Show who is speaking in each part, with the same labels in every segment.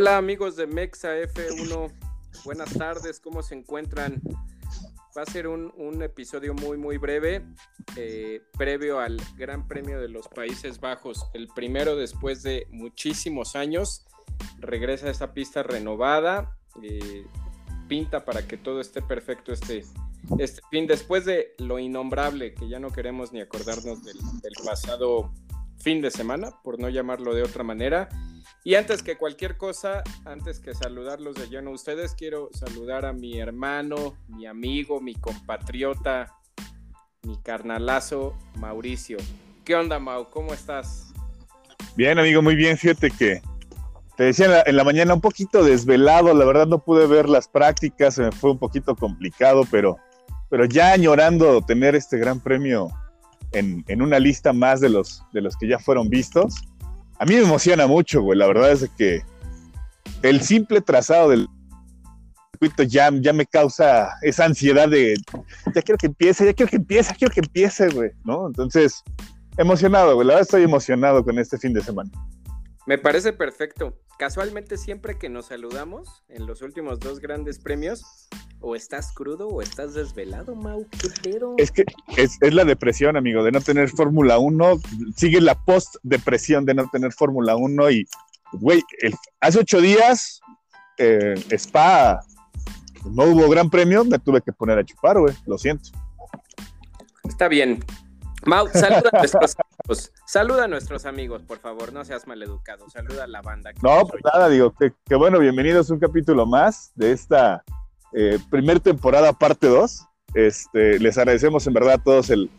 Speaker 1: Hola amigos de Mexa F1, buenas tardes, ¿cómo se encuentran? Va a ser un, episodio muy muy breve, eh, previo al Gran Premio de los Países Bajos, el primero después de muchísimos años, regresa a esta pista renovada, eh, pinta para que todo esté perfecto este, este fin, después de lo innombrable, que ya no queremos ni acordarnos del, del pasado fin de semana, por no llamarlo de otra manera. Y antes que cualquier cosa, antes que saludarlos de lleno ustedes, quiero saludar a mi hermano, mi amigo, mi compatriota, mi carnalazo, Mauricio. ¿Qué onda, Mau? ¿Cómo estás?
Speaker 2: Bien, amigo, muy bien. Fíjate que te decía en la, mañana un poquito desvelado, la verdad no pude ver las prácticas, se me fue un poquito complicado, pero, pero ya añorando tener este gran premio en, en una lista más de los, de los que ya fueron vistos a mí me emociona mucho, güey. La verdad es que el simple trazado del circuito ya, me causa esa ansiedad de ya quiero que empiece, ya quiero que empiece, quiero que empiece, güey, ¿no? Entonces, emocionado, güey. La verdad estoy emocionado con este fin de semana.
Speaker 1: Me parece perfecto. Casualmente siempre que nos saludamos en los últimos dos grandes premios, o estás crudo o estás desvelado, Mau, ¿qué
Speaker 2: Es que es, la depresión, amigo, de no tener Fórmula 1. Sigue la post-depresión de no tener Fórmula 1 y, güey, hace ocho días, eh, Spa, no hubo gran premio, me tuve que poner a chupar, güey, lo siento.
Speaker 1: Está bien. Mau, saluda a amigos. Saluda a nuestros amigos, por favor, no seas maleducado. Saluda a la banda.
Speaker 2: No, pues nada, digo, que, bueno, bienvenidos a un capítulo más de esta eh, primer temporada, parte 2. Este, les agradecemos en verdad a todos el,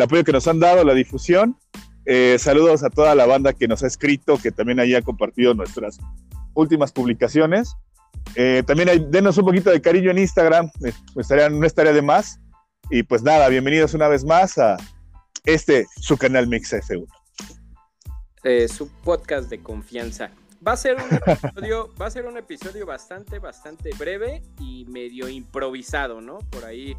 Speaker 2: apoyo que nos han dado, la difusión. Eh, saludos a toda la banda que nos ha escrito, que también haya compartido nuestras últimas publicaciones. Eh, también hay, denos un poquito de cariño en Instagram, estaría, no estaría de más. Y pues nada, bienvenidos una vez más a este, su canal Mix F1.
Speaker 1: su podcast de confianza. Va a ser un episodio, va a ser un episodio bastante, bastante breve y medio improvisado, ¿no? Por ahí,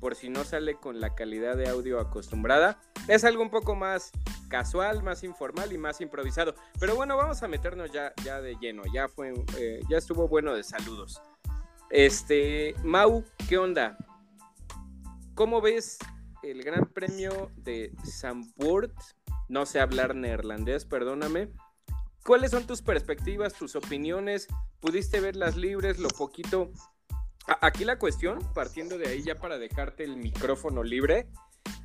Speaker 1: por si no sale con la calidad de audio acostumbrada. Es algo un poco más casual, más informal y más improvisado. Pero bueno, vamos a meternos ya, ya de lleno. Ya fue, eh, ya estuvo bueno de saludos. Este, Mau, ¿qué onda? ¿Cómo ves el Gran Premio de Zandvoort? No sé hablar neerlandés, perdóname ¿Cuáles son tus perspectivas, tus opiniones? ¿Pudiste ver las libres, lo poquito? Aquí la cuestión, partiendo de ahí ya para dejarte el micrófono libre,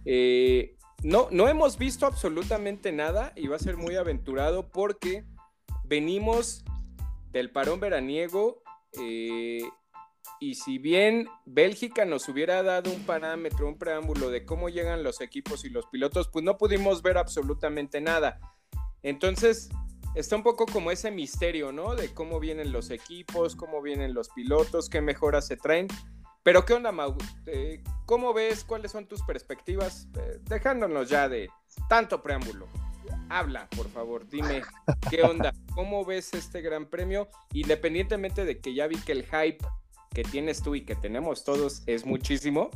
Speaker 1: eh, no, no hemos visto absolutamente nada y va a ser muy aventurado porque venimos del parón veraniego eh, y si bien Bélgica nos hubiera dado un parámetro, un preámbulo de cómo llegan los equipos y los pilotos, pues no pudimos ver absolutamente nada. Entonces, está un poco como ese misterio, ¿no? De cómo vienen los equipos, cómo vienen los pilotos, qué mejoras se traen. Pero ¿qué onda, Mau? Eh, ¿Cómo ves? ¿Cuáles son tus perspectivas? Eh, dejándonos ya de tanto preámbulo. Habla, por favor, dime qué onda, cómo ves este gran premio, independientemente de que ya vi que el hype que tienes tú y que tenemos todos es muchísimo.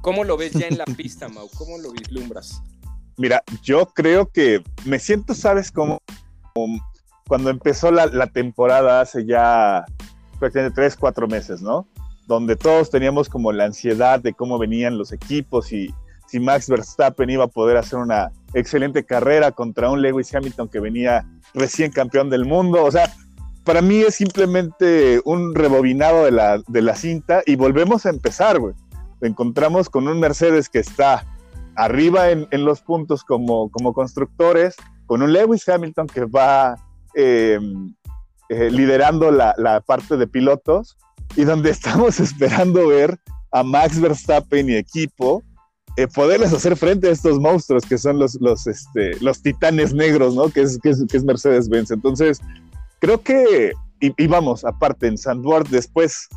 Speaker 1: ¿Cómo lo ves ya en la pista, Mau? ¿Cómo lo vislumbras?
Speaker 2: Mira, yo creo que me siento, ¿sabes cómo? cuando empezó la, temporada hace ya prácticamente tres, cuatro meses, ¿no? Donde todos teníamos como la ansiedad de cómo venían los equipos y si Max Verstappen iba a poder hacer una excelente carrera contra un Lewis Hamilton que venía recién campeón del mundo. O sea, para mí es simplemente un rebobinado de la, de la cinta y volvemos a empezar, güey. Encontramos con un Mercedes que está arriba en, en los puntos como, como constructores, con un Lewis Hamilton que va eh, eh, liderando la, parte de pilotos y donde estamos esperando ver a Max Verstappen y equipo eh, poderles hacer frente a estos monstruos que son los, los, este, los titanes negros, ¿no? Que es, que es, Mercedes-Benz. Entonces, creo que, y, vamos, aparte en Sandboard, después,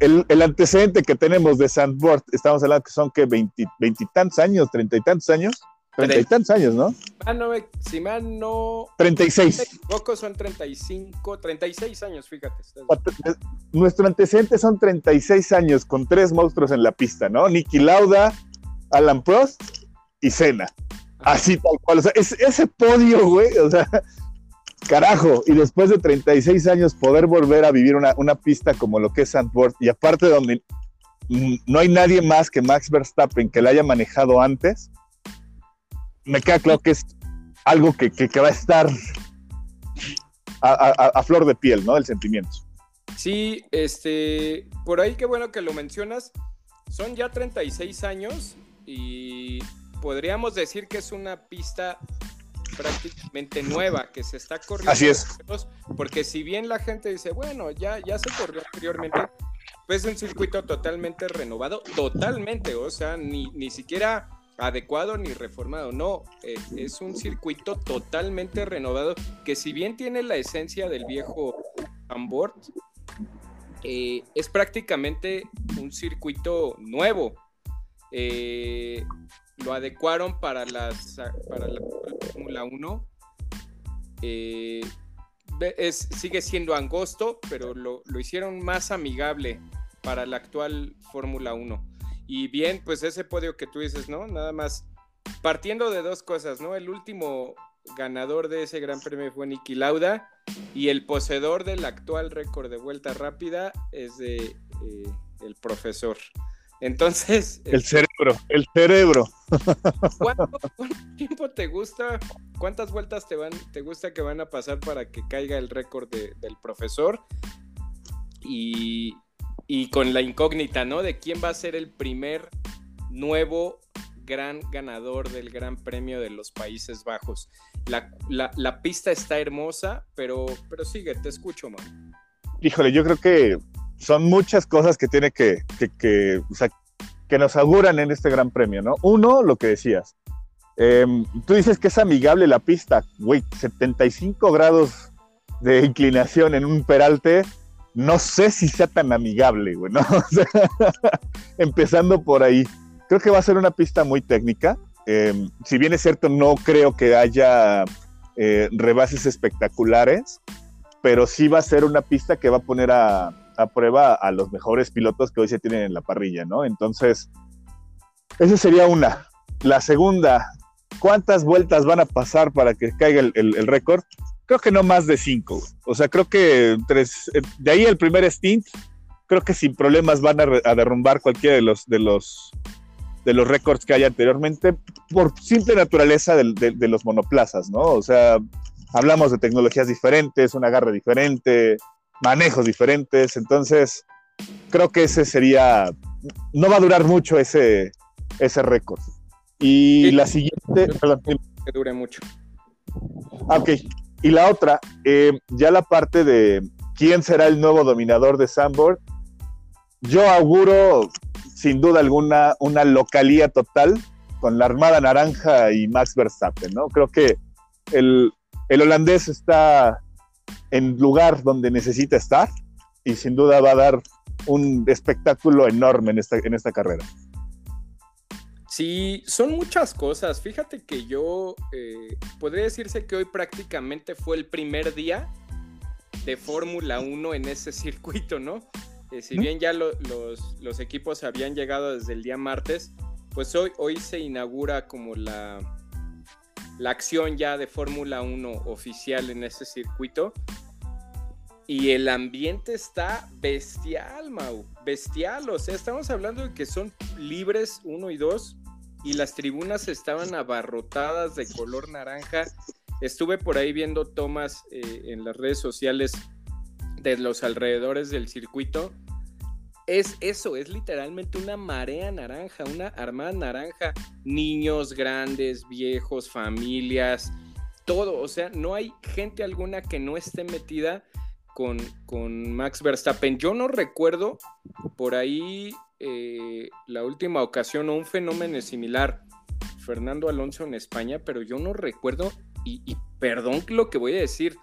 Speaker 2: el, el, antecedente que tenemos de Sandboard, estamos hablando que son que veintitantos años, treinta y tantos años, Treinta y tantos años, ¿no?
Speaker 1: Ah, no, si mal no.
Speaker 2: 36.
Speaker 1: Pocos son 35, 36 años, fíjate.
Speaker 2: Nuestro antecedente son 36 años con tres monstruos en la pista, ¿no? Nicky Lauda, Alan Prost y Senna. Así tal cual. O sea, ese podio, güey, o sea, carajo, y después de 36 años poder volver a vivir una, pista como lo que es Sandboard, y aparte donde no hay nadie más que Max Verstappen que la haya manejado antes, me queda claro que es algo que, va a estar a, flor de piel, ¿no? El sentimiento.
Speaker 1: Sí, este, por ahí qué bueno que lo mencionas. Son ya 36 años y podríamos decir que es una pista prácticamente nueva que se está corriendo.
Speaker 2: Así es.
Speaker 1: Porque si bien la gente dice, bueno, ya, ya se corrió anteriormente, pues es un circuito totalmente renovado, totalmente, o sea, ni, ni siquiera adecuado ni reformado, no, eh, es un circuito totalmente renovado que si bien tiene la esencia del viejo Ambord, eh, es prácticamente un circuito nuevo. Eh, lo adecuaron para, las, para la Fórmula 1. Eh, es, sigue siendo angosto, pero lo, hicieron más amigable para la actual Fórmula 1. Y bien, pues ese podio que tú dices, ¿no? Nada más partiendo de dos cosas, ¿no? El último ganador de ese gran premio fue Niki Lauda y el poseedor del actual récord de vuelta rápida es de eh, el profesor. Entonces.
Speaker 2: El cerebro, el cerebro.
Speaker 1: ¿cuánto, tiempo te gusta? ¿Cuántas vueltas te van, te gusta que van a pasar para que caiga el récord del profesor? Y, y con la incógnita, ¿no? De quién va a ser el primer nuevo gran ganador del Gran Premio de los Países Bajos. La, pista está hermosa, pero, pero sigue, te escucho, man.
Speaker 2: Híjole, yo creo que son muchas cosas que tiene que, que, nos auguran en este gran premio, ¿no? Uno, lo que decías. Em, tú dices que es amigable la pista, güey, 75 grados de inclinación en un peralte, no sé si sea tan amigable, güey, ¿no? empezando por ahí. Creo que va a ser una pista muy técnica. Em, si bien es cierto, no creo que haya eh, rebases espectaculares, pero sí va a ser una pista que va a poner a, a prueba a los mejores pilotos que hoy se tienen en la parrilla, ¿no? Entonces, esa sería una. La segunda, ¿cuántas vueltas van a pasar para que caiga el, récord? Creo que no más de cinco. O sea, creo que tres, eh, de ahí el primer stint, creo que sin problemas van a, derrumbar cualquiera de los, de los de los récords que hay anteriormente por simple naturaleza de, de, los monoplazas, ¿no? O sea, hablamos de tecnologías diferentes, un agarre diferente, manejos diferentes. Entonces, creo que ese sería, no va a durar mucho ese, ese récord. Y la siguiente, perdón.
Speaker 1: Que dure mucho.
Speaker 2: Ah, ok. Y la otra, eh, ya la parte de quién será el nuevo dominador de Sandboard. Yo auguro, sin duda alguna, una localía total con la Armada Naranja y Max Verstappen, ¿no? Creo que el, el holandés está en lugar donde necesita estar y sin duda va a dar un espectáculo enorme en esta, en esta carrera.
Speaker 1: Sí, son muchas cosas. Fíjate que yo eh, podría decirse que hoy prácticamente fue el primer día de Fórmula 1 en ese circuito, ¿no? Eh, si bien ya los, los, equipos habían llegado desde el día martes, pues hoy, hoy se inaugura como la, la acción ya de Fórmula 1 oficial en ese circuito. Y el ambiente está bestial, Mau. Bestial. O sea, estamos hablando de que son libres uno y dos. Y las tribunas estaban abarrotadas de color naranja. Estuve por ahí viendo tomas eh, en las redes sociales de los alrededores del circuito. Es eso, es literalmente una marea naranja, una armada naranja. Niños, grandes, viejos, familias, todo. O sea, no hay gente alguna que no esté metida con, Max Verstappen. Yo no recuerdo por ahí eh, la última ocasión o un fenómeno similar, Fernando Alonso en España, pero yo no recuerdo, y, y perdón lo que voy a decir,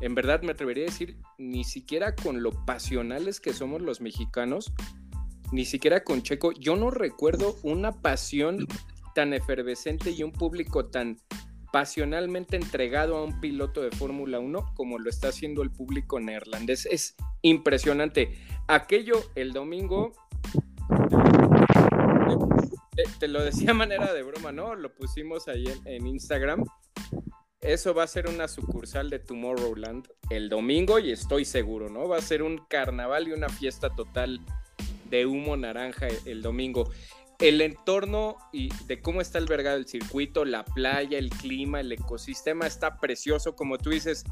Speaker 1: en verdad me atrevería a decir, ni siquiera con lo pasionales que somos los mexicanos, ni siquiera con Checo, yo no recuerdo una pasión tan efervescente y un público tan pasionalmente entregado a un piloto de Fórmula 1 como lo está haciendo el público neerlandés. Es impresionante. Aquello el domingo, te, lo decía a manera de broma, ¿no? Lo pusimos ahí en, Instagram. Eso va a ser una sucursal de Tomorrowland el domingo y estoy seguro, ¿no? Va a ser un carnaval y una fiesta total de humo naranja el domingo. El entorno y de cómo está albergado el circuito, la playa, el clima, el ecosistema está precioso, como tú dices,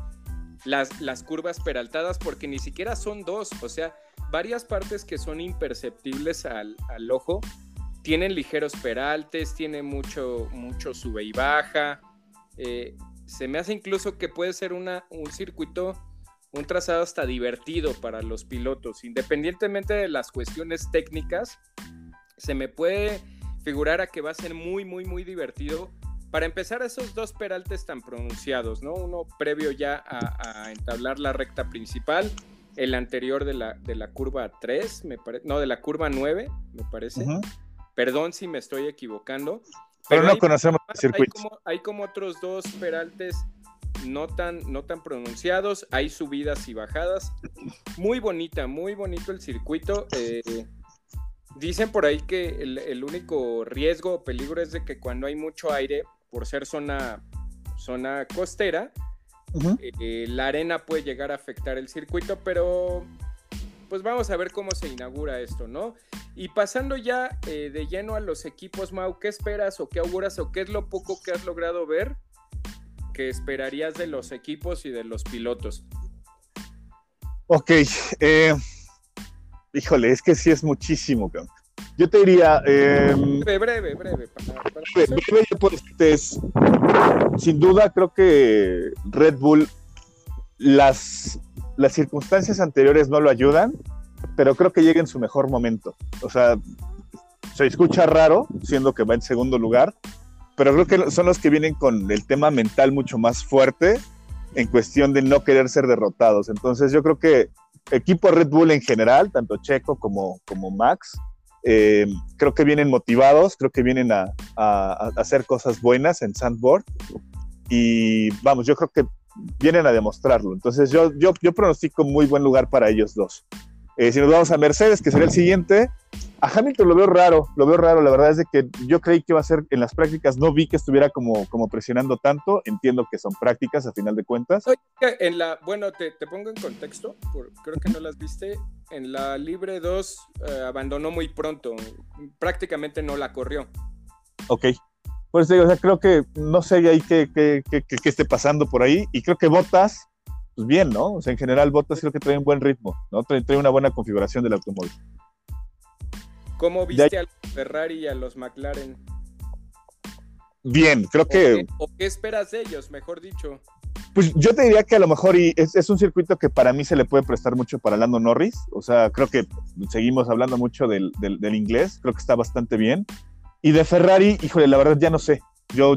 Speaker 1: las, las curvas peraltadas, porque ni siquiera son dos, o sea, varias partes que son imperceptibles al, ojo, tienen ligeros peraltes, tiene mucho, mucho sube y baja. Eh, se me hace incluso que puede ser una, un circuito, un trazado hasta divertido para los pilotos, independientemente de las cuestiones técnicas, se me puede figurar a que va a ser muy, muy, muy divertido. Para empezar, esos dos peraltes tan pronunciados, ¿no? Uno previo ya a, entablar la recta principal, el anterior de la, de la curva 3, me parece, no, de la curva 9, me parece. Perdón si me estoy equivocando.
Speaker 2: Pero, no conocemos el circuito.
Speaker 1: Hay como, otros dos peraltes no tan, no tan pronunciados, hay subidas y bajadas. Muy bonita, muy bonito el circuito. Eh, dicen por ahí que el, único riesgo o peligro es de que cuando hay mucho aire, por ser zona, zona costera, eh, la arena puede llegar a afectar el circuito, pero pues vamos a ver cómo se inaugura esto, ¿no? Y pasando ya eh, de lleno a los equipos, Mau, ¿qué esperas o qué auguras o qué es lo poco que has logrado ver que esperarías de los equipos y de los pilotos?
Speaker 2: Ok, eh, híjole, es que sí es muchísimo, Yo te diría.
Speaker 1: Em, breve, breve, breve.
Speaker 2: breve, yo puedo es, sin duda, creo que Red Bull, las las circunstancias anteriores no lo ayudan, pero creo que llega en su mejor momento. O sea, se escucha raro, siendo que va en segundo lugar, pero creo que son los que vienen con el tema mental mucho más fuerte en cuestión de no querer ser derrotados. Entonces yo creo que equipo Red Bull en general, tanto Checo como, Max, eh, creo que vienen motivados, creo que vienen a, a, hacer cosas buenas en Sandboard. Y vamos, yo creo que vienen a demostrarlo. Entonces yo, yo, yo pronostico muy buen lugar para ellos dos. Eh, si nos vamos a Mercedes, que sería el siguiente, a Hamilton lo veo raro, lo veo raro. La verdad es de que yo creí que iba a ser en las prácticas, no vi que estuviera como, como presionando tanto. Entiendo que son prácticas a final de cuentas.
Speaker 1: en la, bueno, te, te pongo en contexto, creo que no las viste. En la Libre 2 eh, abandonó muy pronto, prácticamente no la corrió.
Speaker 2: Ok. Pues o sea, creo que no sé ahí qué, qué, qué, qué, esté pasando por ahí. Y creo que Botas, pues bien, ¿no? O sea, en general Botas creo que trae un buen ritmo, ¿no? Trae, una buena configuración del automóvil.
Speaker 1: ¿Cómo viste a los Ferrari y a los McLaren?
Speaker 2: Bien, creo que...
Speaker 1: ¿O qué esperas de ellos, mejor dicho?
Speaker 2: Pues yo te diría que a lo mejor y es, es, un circuito que para mí se le puede prestar mucho para Lando Norris. O sea, creo que seguimos hablando mucho del, del, del inglés, creo que está bastante bien. Y de Ferrari, híjole, la verdad ya no sé. Yo,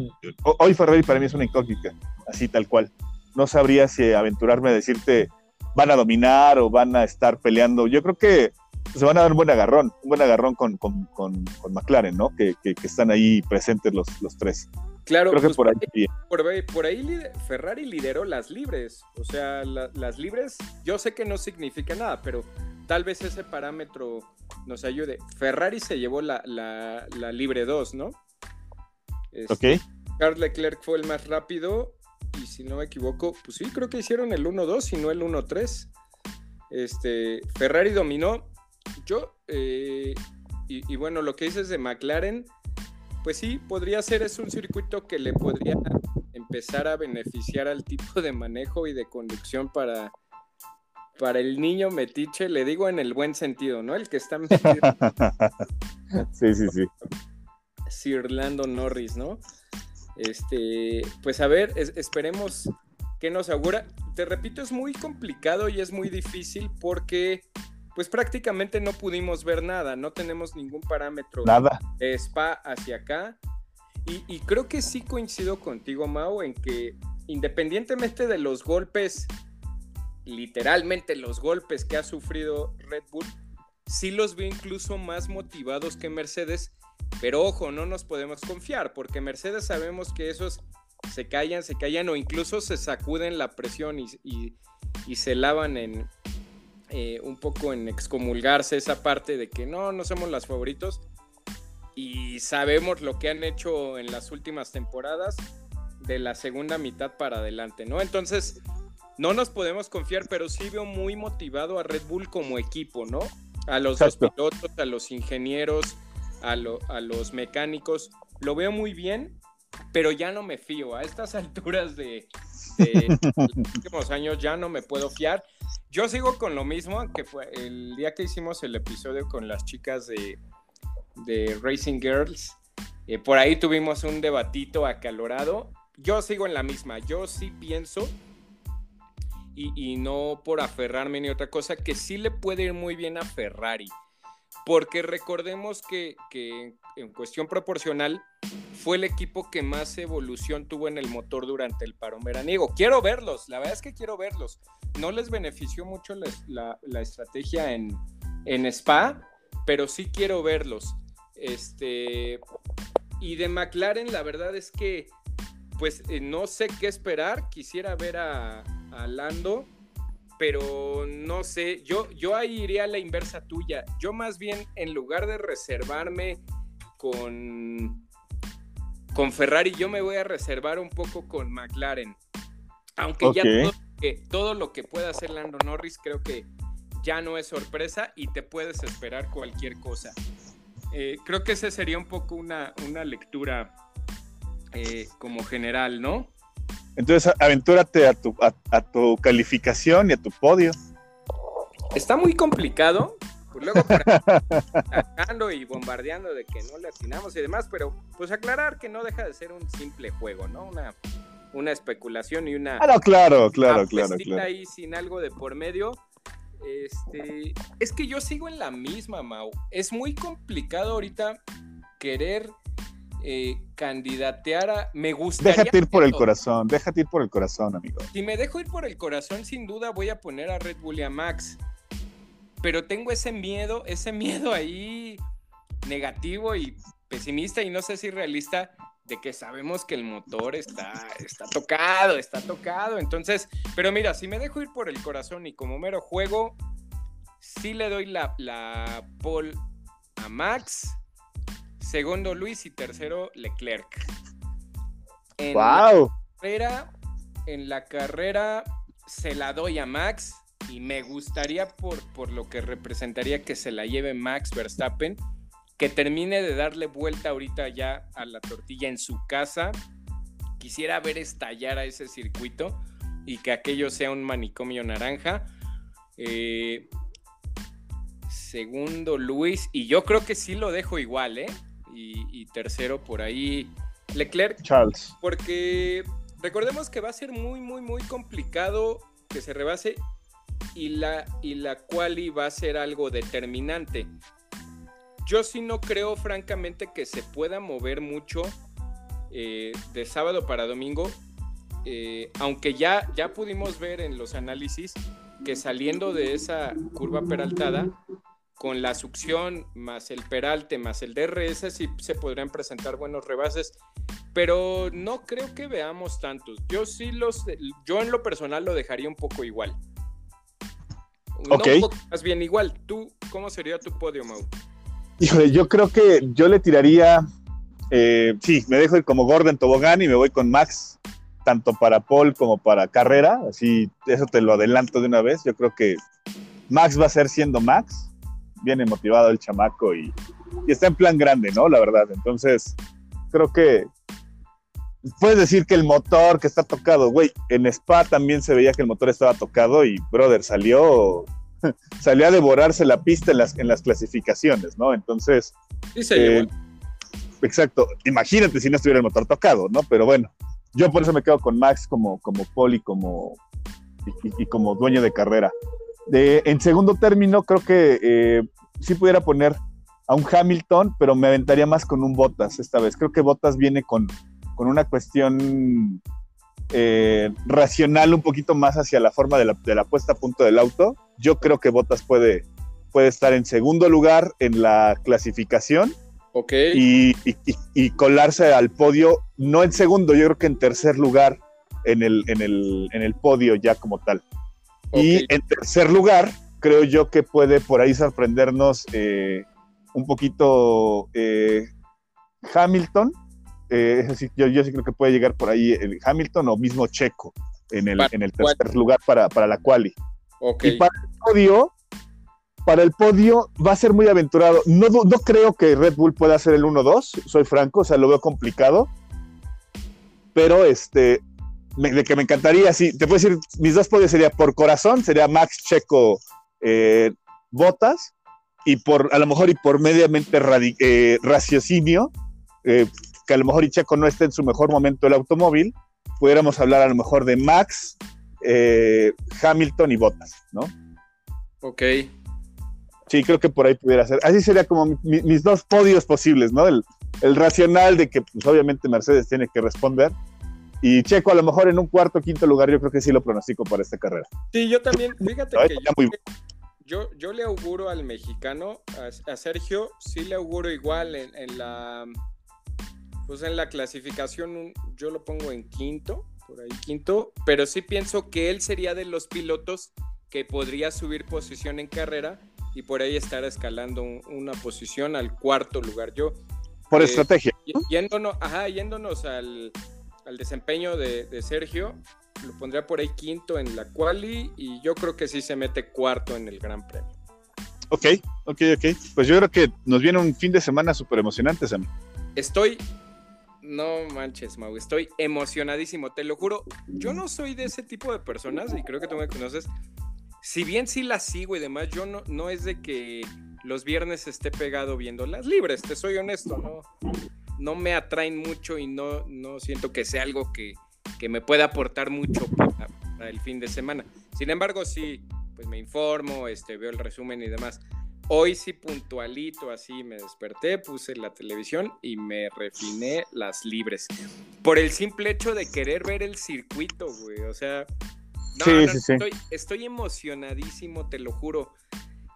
Speaker 2: hoy Ferrari para mí es una incógnita, así tal cual. No sabría si aventurarme a decirte van a dominar o van a estar peleando. Yo creo que se van a dar un buen agarrón, un buen agarrón con, con, con, McLaren, ¿no? Que, que, están ahí presentes los, los tres.
Speaker 1: Claro, Creo que pues por, ahí, por, ahí, Ferrari lideró las libres. O sea, las libres, yo sé que no significa nada, pero tal vez ese parámetro nos ayude. Ferrari se llevó la, libre 2, ¿no?
Speaker 2: Este, ok.
Speaker 1: Charles Leclerc fue el más rápido y si no me equivoco, pues sí, creo que hicieron el 1-2 y no el 1-3. Este, Ferrari dominó. Yo, eh, y, bueno, lo que dices de McLaren, pues sí, podría ser, es un circuito que le podría empezar a beneficiar al tipo de manejo y de conducción para, para el niño metiche, le digo en el buen sentido, ¿no? El que está metido.
Speaker 2: sí, sí, sí.
Speaker 1: Sir Lando Norris, ¿no? Este, pues a ver, esperemos que nos augura. Te repito, es muy complicado y es muy difícil porque pues prácticamente no pudimos ver nada, no tenemos ningún parámetro
Speaker 2: nada.
Speaker 1: de spa hacia acá. Y, y creo que sí coincido contigo, Mao, en que independientemente de los golpes literalmente los golpes que ha sufrido Red Bull, sí los veo incluso más motivados que Mercedes, pero ojo, no nos podemos confiar, porque Mercedes sabemos que esos se callan, se callan o incluso se sacuden la presión y, se lavan en eh, un poco en excomulgarse esa parte de que no, no somos los favoritos y sabemos lo que han hecho en las últimas temporadas de la segunda mitad para adelante, ¿no? Entonces, no nos podemos confiar, pero sí veo muy motivado a Red Bull como equipo, ¿no? A los dos pilotos, a los ingenieros, a, a los mecánicos. Lo veo muy bien, pero ya no me fío. A estas alturas de, los últimos años ya no me puedo fiar. Yo sigo con lo mismo, que fue el día que hicimos el episodio con las chicas de, de Racing Girls. Eh, por ahí tuvimos un debatito acalorado. Yo sigo en la misma. Yo sí pienso, y, no por aferrarme ni otra cosa, que sí le puede ir muy bien a Ferrari porque recordemos que, en cuestión proporcional fue el equipo que más evolución tuvo en el motor durante el parón veraniego. Quiero verlos, la verdad es que quiero verlos. No les benefició mucho la, estrategia en, en, Spa, pero sí quiero verlos. Este, y de McLaren, la verdad es que, pues eh, no sé qué esperar. Quisiera ver a, a Lando pero no sé, yo, yo ahí iría a la inversa tuya. Yo más bien, en lugar de reservarme con, con Ferrari, yo me voy a reservar un poco con McLaren. Aunque ya todo, lo que pueda hacer Lando Norris creo que ya no es sorpresa y te puedes esperar cualquier cosa. Eh, creo que esa sería un poco una, una lectura eh, como general, ¿no?
Speaker 2: Entonces, aventúrate a tu, a, tu calificación y a tu podio.
Speaker 1: Está muy complicado. Pues luego atacando y bombardeando de que no le atinamos y demás, pero pues aclarar que no deja de ser un simple juego, ¿no? Una, una especulación y una.
Speaker 2: Ah, no, claro, claro, claro, claro.
Speaker 1: ahí sin algo de por medio. Este, es que yo sigo en la misma, Mau. Es muy complicado ahorita querer eh, candidatear a. Me gustaría.
Speaker 2: Déjate ir por el corazón, déjate ir por el corazón, amigo.
Speaker 1: Si me dejo ir por el corazón, sin duda voy a poner a Red Bull y a Max. Pero tengo ese miedo, ese miedo ahí negativo y pesimista y no sé si realista de que sabemos que el motor está, está tocado, está tocado. Entonces, pero mira, si me dejo ir por el corazón y como mero juego, sí le doy la, la pole a Max segundo Luis y tercero Leclerc. En
Speaker 2: wow.
Speaker 1: La carrera, en la carrera se la doy a Max y me gustaría por, por lo que representaría que se la lleve Max Verstappen, que termine de darle vuelta ahorita ya a la tortilla en su casa. Quisiera ver estallar a ese circuito y que aquello sea un manicomio naranja. Eh, segundo Luis, y yo creo que sí lo dejo igual, ¿eh? Y, tercero por ahí Leclerc.
Speaker 2: Charles.
Speaker 1: Porque recordemos que va a ser muy, muy, muy complicado que se rebase y la, y la quali va a ser algo determinante. Yo sí no creo, francamente, que se pueda mover mucho eh, de sábado para domingo, eh, aunque ya, ya pudimos ver en los análisis que saliendo de esa curva peraltada, con la succión más el peralte más el DRS sí se podrían presentar buenos rebases, pero no creo que veamos tantos. Yo sí los, yo en lo personal lo dejaría un poco igual.
Speaker 2: Ok.
Speaker 1: más bien igual. ¿Tú cómo sería tu podio, Mau?
Speaker 2: Híjole, yo creo que yo le tiraría, eh, sí, me dejo ir como Gordon Tobogán y me voy con Max, tanto para Paul como para carrera, así, eso te lo adelanto de una vez. Yo creo que Max va a ser siendo Max viene motivado el chamaco y, está en plan grande, ¿no? La verdad. Entonces, creo que puedes decir que el motor que está tocado, güey, en Spa también se veía que el motor estaba tocado y, brother, salió, salió a devorarse la pista en las, en las clasificaciones, ¿no? Entonces,
Speaker 1: sí, se
Speaker 2: eh, exacto, imagínate si no estuviera el motor tocado, ¿no? Pero bueno, yo por eso me quedo con Max como, como poli, como, y como dueño de carrera en segundo término, creo que eh, sí pudiera poner a un Hamilton, pero me aventaría más con un Bottas esta vez. Creo que Bottas viene con, con una cuestión eh, racional un poquito más hacia la forma de la, de la, puesta a punto del auto. Yo creo que Bottas puede, puede estar en segundo lugar en la clasificación.
Speaker 1: Okay.
Speaker 2: Y, colarse al podio, no en segundo, yo creo que en tercer lugar en el, en el, en el podio ya como tal. Y en tercer lugar, creo yo que puede por ahí sorprendernos eh, un poquito eh, Hamilton, Eh, yo, yo, sí creo que puede llegar por ahí el Hamilton o mismo Checo en el, en el tercer lugar para, para la quali. Y para el podio, para el podio va a ser muy aventurado. No, no creo que Red Bull pueda hacer el 1-2, soy franco, o sea, lo veo complicado. Pero este, de que me encantaría, sí, te puedo decir, mis dos podios sería por corazón, sería Max Checo eh, Botas, y por, a lo mejor y por mediamente eh, raciocinio, eh, que a lo mejor y Checo no esté en su mejor momento el automóvil, pudiéramos hablar a lo mejor de Max, Hamilton y Bottas, ¿no?
Speaker 1: Ok.
Speaker 2: Sí, creo que por ahí pudiera ser. Así sería como mis dos podios posibles, ¿no? El, racional de que, pues obviamente Mercedes tiene que responder. Y Checo, a lo mejor en un cuarto o quinto lugar, yo creo que sí lo pronostico para esta carrera.
Speaker 1: Sí, yo también. Fíjate que yo, yo, le auguro al mexicano, a, Sergio, sí le auguro igual en, la. Pues en la clasificación, yo lo pongo en quinto por ahí quinto, pero sí pienso que él sería de los pilotos que podría subir posición en carrera y por ahí estar escalando una posición al cuarto lugar. Yo
Speaker 2: por eh, estrategia.
Speaker 1: Yéndonos, ajá, yéndonos al, desempeño de, Sergio, lo pondría por ahí quinto en la quali y yo creo que sí se mete cuarto en el Gran Premio.
Speaker 2: Ok, ok, ok. Pues yo creo que nos viene un fin de semana súper emocionante, Sam.
Speaker 1: Estoy no manches, Mau, estoy emocionadísimo, te lo juro. Yo no soy de ese tipo de personas y creo que tú me conoces. Si bien sí las sigo y demás, yo no, no es de que los viernes esté pegado viendo las libres, te soy honesto, no, no me atraen mucho y no, no siento que sea algo que, me pueda aportar mucho para, para, el fin de semana. Sin embargo, sí, pues me informo, este, veo el resumen y demás. Hoy sí puntualito, así me desperté, puse la televisión y me refiné las libres. Por el simple hecho de querer ver el circuito, güey. O sea, sí, sí, sí. Estoy, estoy, emocionadísimo, te lo juro.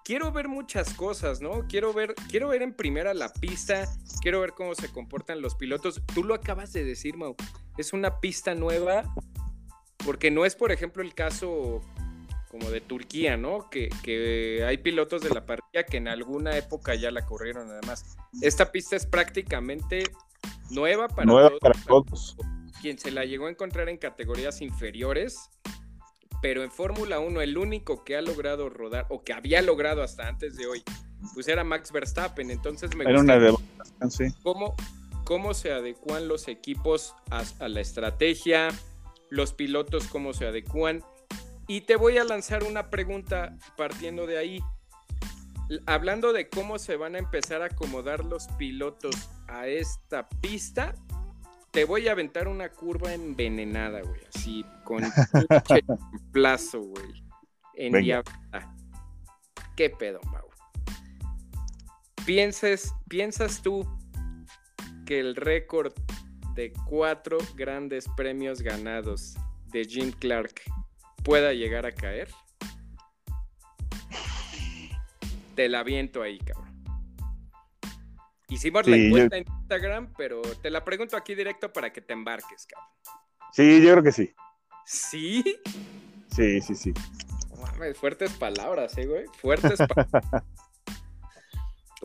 Speaker 1: Quiero ver muchas cosas, ¿no? Quiero ver, quiero ver en primera la pista, quiero ver cómo se comportan los pilotos. Tú lo acabas de decir, Mau. Es una pista nueva, porque no es, por ejemplo, el caso como de Turquía, ¿no? Que, hay pilotos de la parrilla que en alguna época ya la corrieron además. Esta pista es prácticamente nueva para, todos, para todos. Quien se la llegó a encontrar en categorías inferiores, pero en Fórmula 1 el único que ha logrado rodar o que había logrado hasta antes de hoy, pues era Max Verstappen. Entonces me
Speaker 2: era una sí.
Speaker 1: cómo, cómo se adecuan los equipos a, a la estrategia, los pilotos cómo se adecuan y te voy a lanzar una pregunta partiendo de ahí. Hablando de cómo se van a empezar a acomodar los pilotos a esta pista, te voy a aventar una curva envenenada, güey. Así, con plazo, güey. En diabla. ¿Qué pedo, Mau? ¿Piensas tú que el récord de cuatro grandes premios ganados de Jim Clark pueda llegar a caer, te la viento ahí, cabrón. Hicimos la encuesta en Instagram, pero te la pregunto aquí directo para que te embarques, cabrón.
Speaker 2: Sí, yo creo que sí.
Speaker 1: ¿Sí?
Speaker 2: Sí, sí, sí.
Speaker 1: fuertes palabras, ¿eh, güey? Fuertes palabras.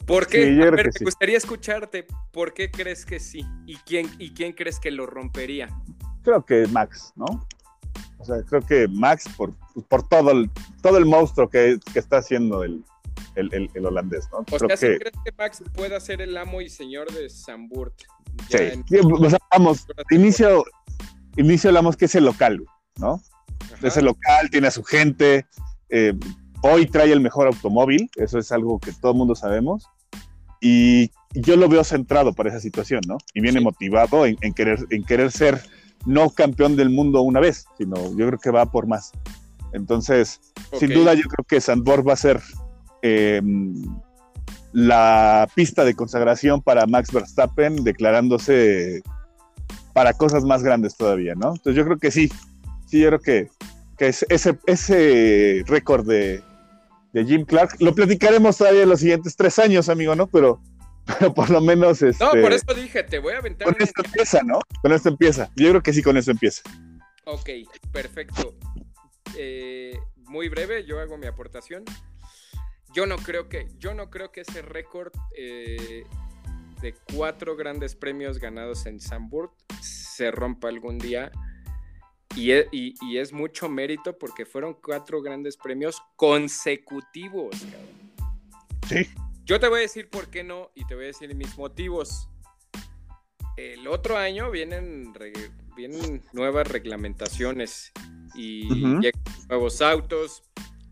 Speaker 1: ¿Por qué? me gustaría escucharte. ¿Por qué crees que sí? ¿Y quién, ¿Y quién crees que lo rompería?
Speaker 2: Creo que Max, ¿no? O sea, creo que Max, por, por todo, el, todo el monstruo que, que está haciendo el, el, el, holandés, ¿no?
Speaker 1: O sea, que... crees que Max pueda ser el amo y señor de Zamburt?
Speaker 2: Sí, o sea, vamos, inicio, inicio hablamos que es el local, ¿no? Es el local, tiene a su gente, eh, hoy trae el mejor automóvil, eso es algo que todo el mundo sabemos, y yo lo veo centrado para esa situación, ¿no? Y viene motivado en, en, querer, en querer ser no campeón del mundo una vez, sino yo creo que va por más. Entonces, sin duda yo creo que Sandborg va a ser eh, la pista de consagración para Max Verstappen, declarándose para cosas más grandes todavía, ¿no? Entonces yo creo que sí, sí, yo creo que, que ese, ese récord de, de Jim Clark, lo platicaremos todavía en los siguientes tres años, amigo, ¿no? Pero pero por lo menos. Este,
Speaker 1: no, por eso dije, te voy a aventar.
Speaker 2: Con esto empieza, ¿no? Con esto empieza. Yo creo que sí, con esto empieza.
Speaker 1: Ok, perfecto. Eh, muy breve, yo hago mi aportación. Yo no creo que, yo no creo que ese récord eh, de cuatro grandes premios ganados en Zandvoort se rompa algún día. Y es, y, es, mucho mérito porque fueron cuatro grandes premios consecutivos.
Speaker 2: Sí.
Speaker 1: Yo te voy a decir por qué no y te voy a decir mis motivos. El otro año vienen, vienen nuevas reglamentaciones y nuevos autos.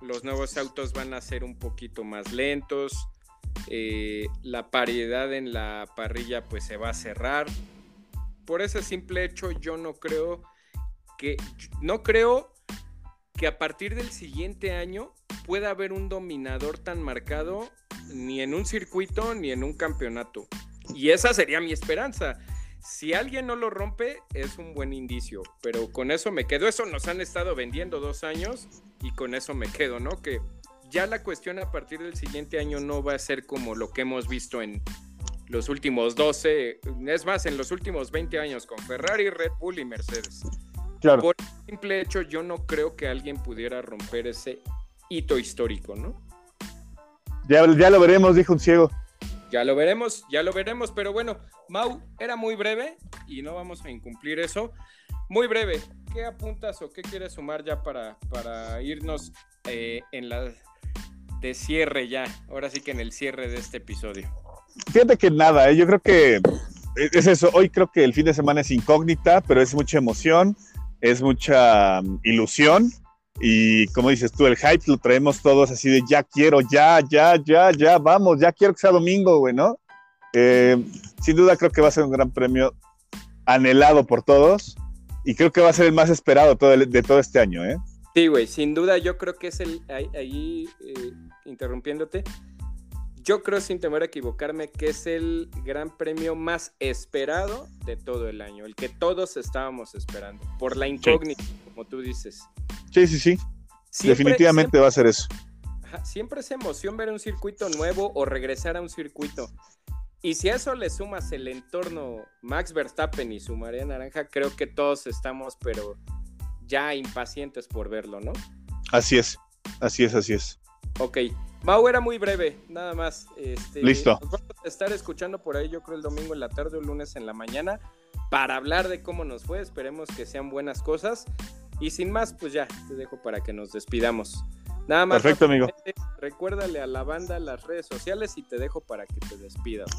Speaker 1: Los nuevos autos van a ser un poquito más lentos. Eh, la paridad en la parrilla pues se va a cerrar. Por ese simple hecho yo no creo que no creo que a partir del siguiente año pueda haber un dominador tan marcado ni en un circuito ni en un campeonato. Y esa sería mi esperanza. Si alguien no lo rompe, es un buen indicio, pero con eso me quedo. Eso nos han estado vendiendo dos años y con eso me quedo, ¿no? Que ya la cuestión a partir del siguiente año no va a ser como lo que hemos visto en los últimos 12, es más, en los últimos 20 años con Ferrari, Red Bull y Mercedes.
Speaker 2: Claro.
Speaker 1: Por simple hecho, yo no creo que alguien pudiera romper ese hito histórico, ¿no?
Speaker 2: Ya, ya lo veremos, dijo un ciego.
Speaker 1: Ya lo veremos, ya lo veremos, pero bueno, Mau, era muy breve y no vamos a incumplir eso. Muy breve, ¿qué apuntas o qué quieres sumar ya para, para irnos eh, en la de cierre ya? Ahora sí que en el cierre de este episodio.
Speaker 2: Fíjate que nada, ¿eh? yo creo que es eso. Hoy creo que el fin de semana es incógnita, pero es mucha emoción, es mucha mm, ilusión. Y como dices tú, el hype lo traemos todos así de ya quiero, ya, ya, ya, ya, vamos, ya quiero que sea domingo, güey, ¿no? Eh, sin duda creo que va a ser un gran premio anhelado por todos y creo que va a ser el más esperado de todo este año, ¿eh?
Speaker 1: Sí, güey, sin duda yo creo que es el, ahí, eh, interrumpiéndote, yo creo sin temor a equivocarme que es el gran premio más esperado de todo el año, el que todos estábamos esperando, por la incógnita, como tú dices.
Speaker 2: Sí, sí, sí. Definitivamente va a ser eso.
Speaker 1: siempre es emoción ver un circuito nuevo o regresar a un circuito. Y si a eso le sumas el entorno Max Verstappen y su María Naranja, creo que todos estamos, pero ya impacientes por verlo, ¿no?
Speaker 2: Así es, así es, así es.
Speaker 1: Ok, Mau era muy breve, nada más. Este,
Speaker 2: Listo.
Speaker 1: vamos a estar escuchando por ahí, yo creo, el domingo en la tarde o el lunes en la mañana para hablar de cómo nos fue. Esperemos que sean buenas cosas. Y sin más, pues ya, te dejo para que nos despidamos. Nada más.
Speaker 2: Perfecto, amigo.
Speaker 1: Recuérdale a la banda las redes sociales y te dejo para que te despidas.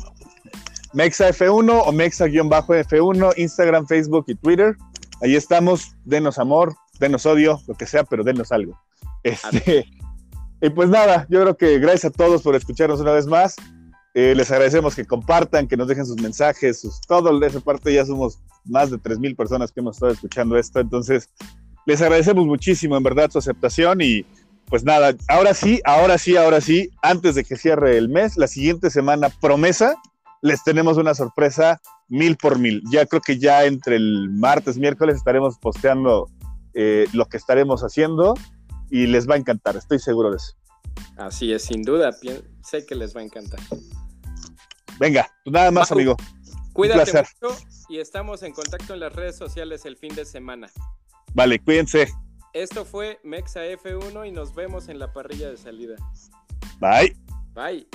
Speaker 2: Mexa F1 o Mexa-F1, Instagram, Facebook y Twitter. Ahí estamos, denos amor, denos odio, lo que sea, pero denos algo. Este, y pues nada, yo creo que gracias a todos por escucharnos una vez más. Eh, les agradecemos que compartan, que nos dejen sus mensajes, sus, todo de esa parte. Ya somos más de 3.000 personas que hemos estado escuchando esto. Entonces, les agradecemos muchísimo, en verdad, su aceptación. Y pues nada, ahora sí, ahora sí, ahora sí, antes de que cierre el mes, la siguiente semana, promesa, les tenemos una sorpresa mil por mil. Ya creo que ya entre el martes, miércoles estaremos posteando eh, lo que estaremos haciendo y les va a encantar, estoy seguro de eso.
Speaker 1: Así es, sin duda, sé que les va a encantar.
Speaker 2: Venga, pues nada más, amigo.
Speaker 1: Cuídate mucho y estamos en contacto en las redes sociales el fin de semana.
Speaker 2: Vale, cuídense.
Speaker 1: Esto fue Mexa F1 y nos vemos en la parrilla de salida.
Speaker 2: Bye.
Speaker 1: Bye.